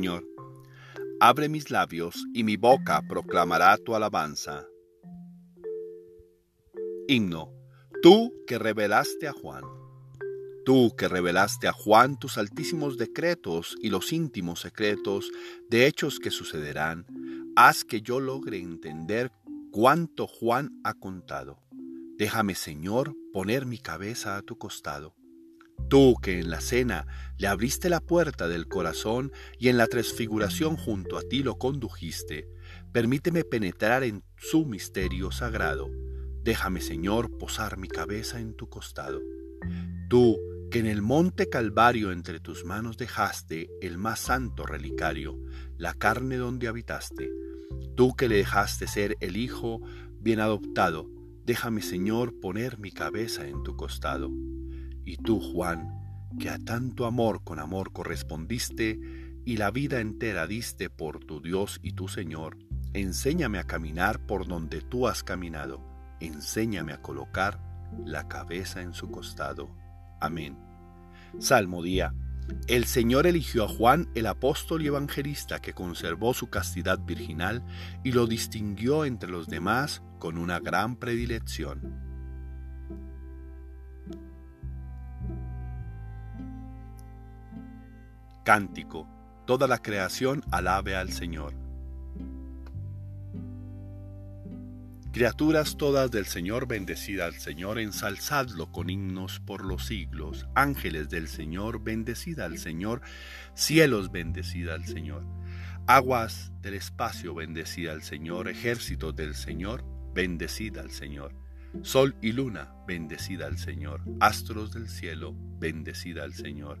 Señor. Abre mis labios y mi boca proclamará tu alabanza. Himno. Tú que revelaste a Juan. Tú que revelaste a Juan tus altísimos decretos y los íntimos secretos de hechos que sucederán, haz que yo logre entender cuánto Juan ha contado. Déjame, Señor, poner mi cabeza a tu costado. Tú que en la cena le abriste la puerta del corazón y en la transfiguración junto a ti lo condujiste, permíteme penetrar en su misterio sagrado. Déjame, Señor, posar mi cabeza en tu costado. Tú que en el monte Calvario entre tus manos dejaste el más santo relicario, la carne donde habitaste. Tú que le dejaste ser el Hijo bien adoptado, déjame, Señor, poner mi cabeza en tu costado. Y tú, Juan, que a tanto amor con amor correspondiste y la vida entera diste por tu Dios y tu Señor, enséñame a caminar por donde tú has caminado, enséñame a colocar la cabeza en su costado. Amén. Salmo día. El Señor eligió a Juan, el apóstol y evangelista, que conservó su castidad virginal y lo distinguió entre los demás con una gran predilección. Cántico. Toda la creación alabe al Señor. Criaturas todas del Señor, bendecida al Señor, ensalzadlo con himnos por los siglos. Ángeles del Señor, bendecida al Señor. Cielos, bendecida al Señor. Aguas del espacio, bendecida al Señor. Ejércitos del Señor, bendecida al Señor. Sol y luna, bendecida al Señor. Astros del cielo, bendecida al Señor.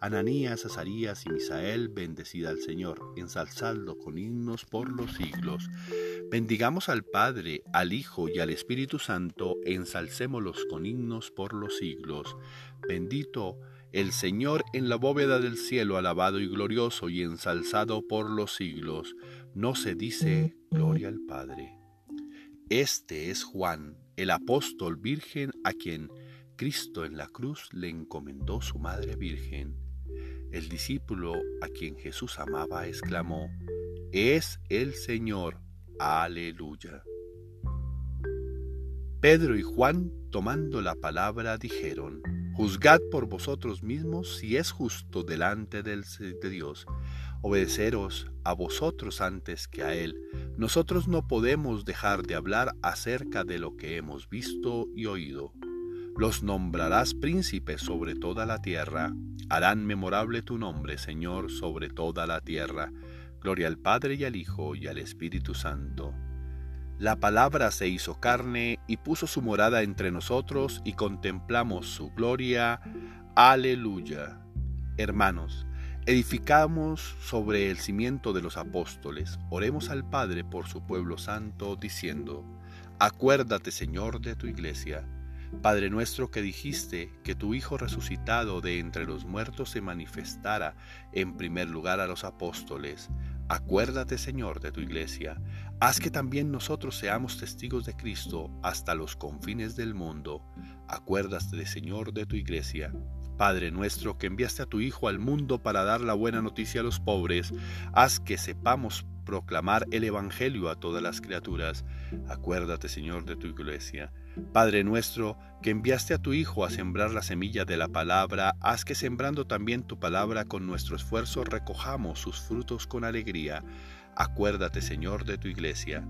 Ananías, Azarías y Misael, bendecida al Señor. Ensalzadlo con himnos por los siglos. Bendigamos al Padre, al Hijo y al Espíritu Santo, ensalcémoslos con himnos por los siglos. Bendito el Señor en la bóveda del cielo, alabado y glorioso y ensalzado por los siglos. No se dice gloria al Padre. Este es Juan, el apóstol virgen a quien Cristo en la cruz le encomendó su Madre Virgen. El discípulo a quien Jesús amaba exclamó, Es el Señor, aleluya. Pedro y Juan, tomando la palabra, dijeron, Juzgad por vosotros mismos si es justo delante de Dios obedeceros a vosotros antes que a Él. Nosotros no podemos dejar de hablar acerca de lo que hemos visto y oído. Los nombrarás príncipes sobre toda la tierra. Harán memorable tu nombre, Señor, sobre toda la tierra. Gloria al Padre y al Hijo y al Espíritu Santo la palabra se hizo carne y puso su morada entre nosotros y contemplamos su gloria. Aleluya. Hermanos, edificamos sobre el cimiento de los apóstoles. Oremos al Padre por su pueblo santo, diciendo, Acuérdate, Señor, de tu iglesia. Padre nuestro que dijiste que tu Hijo resucitado de entre los muertos se manifestara en primer lugar a los apóstoles. Acuérdate, Señor, de tu iglesia. Haz que también nosotros seamos testigos de Cristo hasta los confines del mundo. Acuérdate, Señor, de tu iglesia. Padre nuestro que enviaste a tu Hijo al mundo para dar la buena noticia a los pobres, haz que sepamos proclamar el Evangelio a todas las criaturas. Acuérdate, Señor, de tu iglesia. Padre nuestro, que enviaste a tu Hijo a sembrar la semilla de la palabra, haz que sembrando también tu palabra con nuestro esfuerzo recojamos sus frutos con alegría. Acuérdate, Señor, de tu iglesia.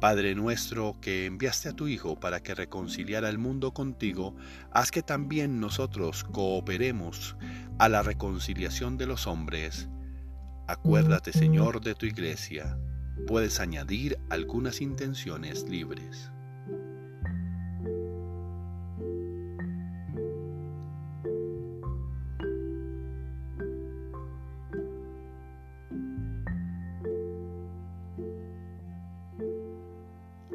Padre nuestro, que enviaste a tu Hijo para que reconciliara el mundo contigo, haz que también nosotros cooperemos a la reconciliación de los hombres. Acuérdate, Señor, de tu iglesia. Puedes añadir algunas intenciones libres.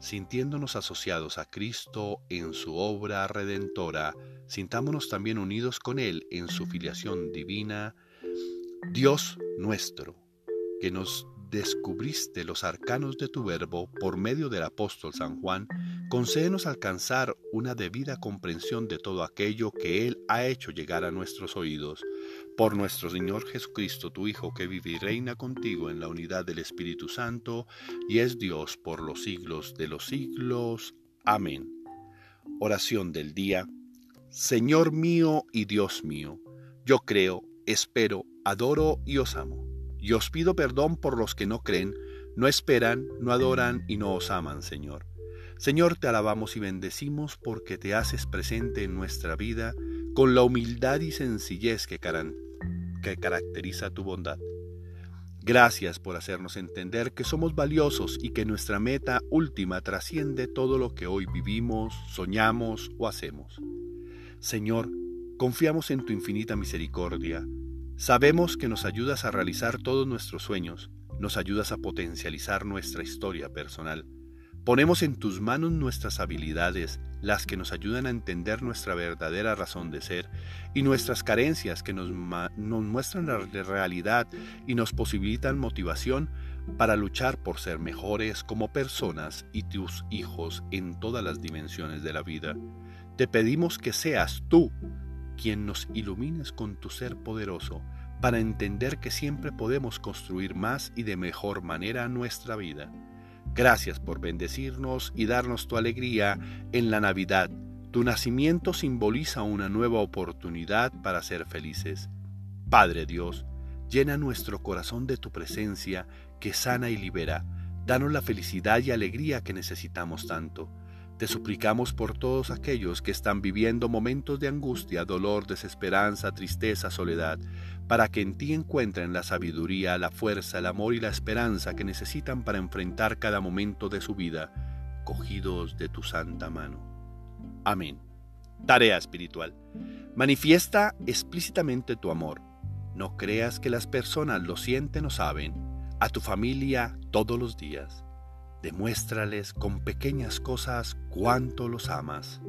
sintiéndonos asociados a Cristo en su obra redentora, sintámonos también unidos con Él en su filiación divina. Dios nuestro, que nos descubriste los arcanos de tu verbo por medio del apóstol San Juan, concédenos alcanzar una debida comprensión de todo aquello que Él ha hecho llegar a nuestros oídos por nuestro Señor Jesucristo, tu Hijo, que vive y reina contigo en la unidad del Espíritu Santo, y es Dios por los siglos de los siglos. Amén. Oración del día. Señor mío y Dios mío, yo creo, espero, adoro y os amo. Y os pido perdón por los que no creen, no esperan, no adoran y no os aman, Señor. Señor, te alabamos y bendecimos porque te haces presente en nuestra vida con la humildad y sencillez que, caracteriza tu bondad. Gracias por hacernos entender que somos valiosos y que nuestra meta última trasciende todo lo que hoy vivimos, soñamos o hacemos. Señor, confiamos en tu infinita misericordia. Sabemos que nos ayudas a realizar todos nuestros sueños, nos ayudas a potencializar nuestra historia personal. Ponemos en tus manos nuestras habilidades, las que nos ayudan a entender nuestra verdadera razón de ser, y nuestras carencias que nos, muestran la realidad y nos posibilitan motivación para luchar por ser mejores como personas y tus hijos en todas las dimensiones de la vida. Te pedimos que seas tú quien nos ilumines con tu ser poderoso para entender que siempre podemos construir más y de mejor manera nuestra vida. Gracias por bendecirnos y darnos tu alegría en la Navidad. Tu nacimiento simboliza una nueva oportunidad para ser felices. Padre Dios, llena nuestro corazón de tu presencia que sana y libera. Danos la felicidad y alegría que necesitamos tanto. Te suplicamos por todos aquellos que están viviendo momentos de angustia, dolor, desesperanza, tristeza, soledad, para que en ti encuentren la sabiduría, la fuerza, el amor y la esperanza que necesitan para enfrentar cada momento de su vida, cogidos de tu santa mano. Amén. Tarea espiritual. Manifiesta explícitamente tu amor. No creas que las personas lo sienten o saben. A tu familia todos los días. Demuéstrales con pequeñas cosas cuánto los amas.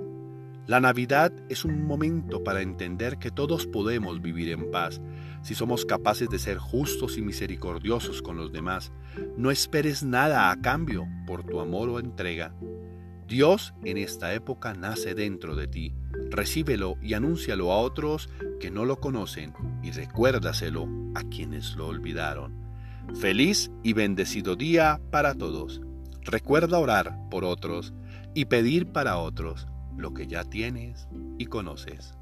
La Navidad es un momento para entender que todos podemos vivir en paz si somos capaces de ser justos y misericordiosos con los demás. No esperes nada a cambio por tu amor o entrega. Dios en esta época nace dentro de ti. Recíbelo y anúncialo a otros que no lo conocen y recuérdaselo a quienes lo olvidaron. Feliz y bendecido día para todos. Recuerda orar por otros y pedir para otros lo que ya tienes y conoces.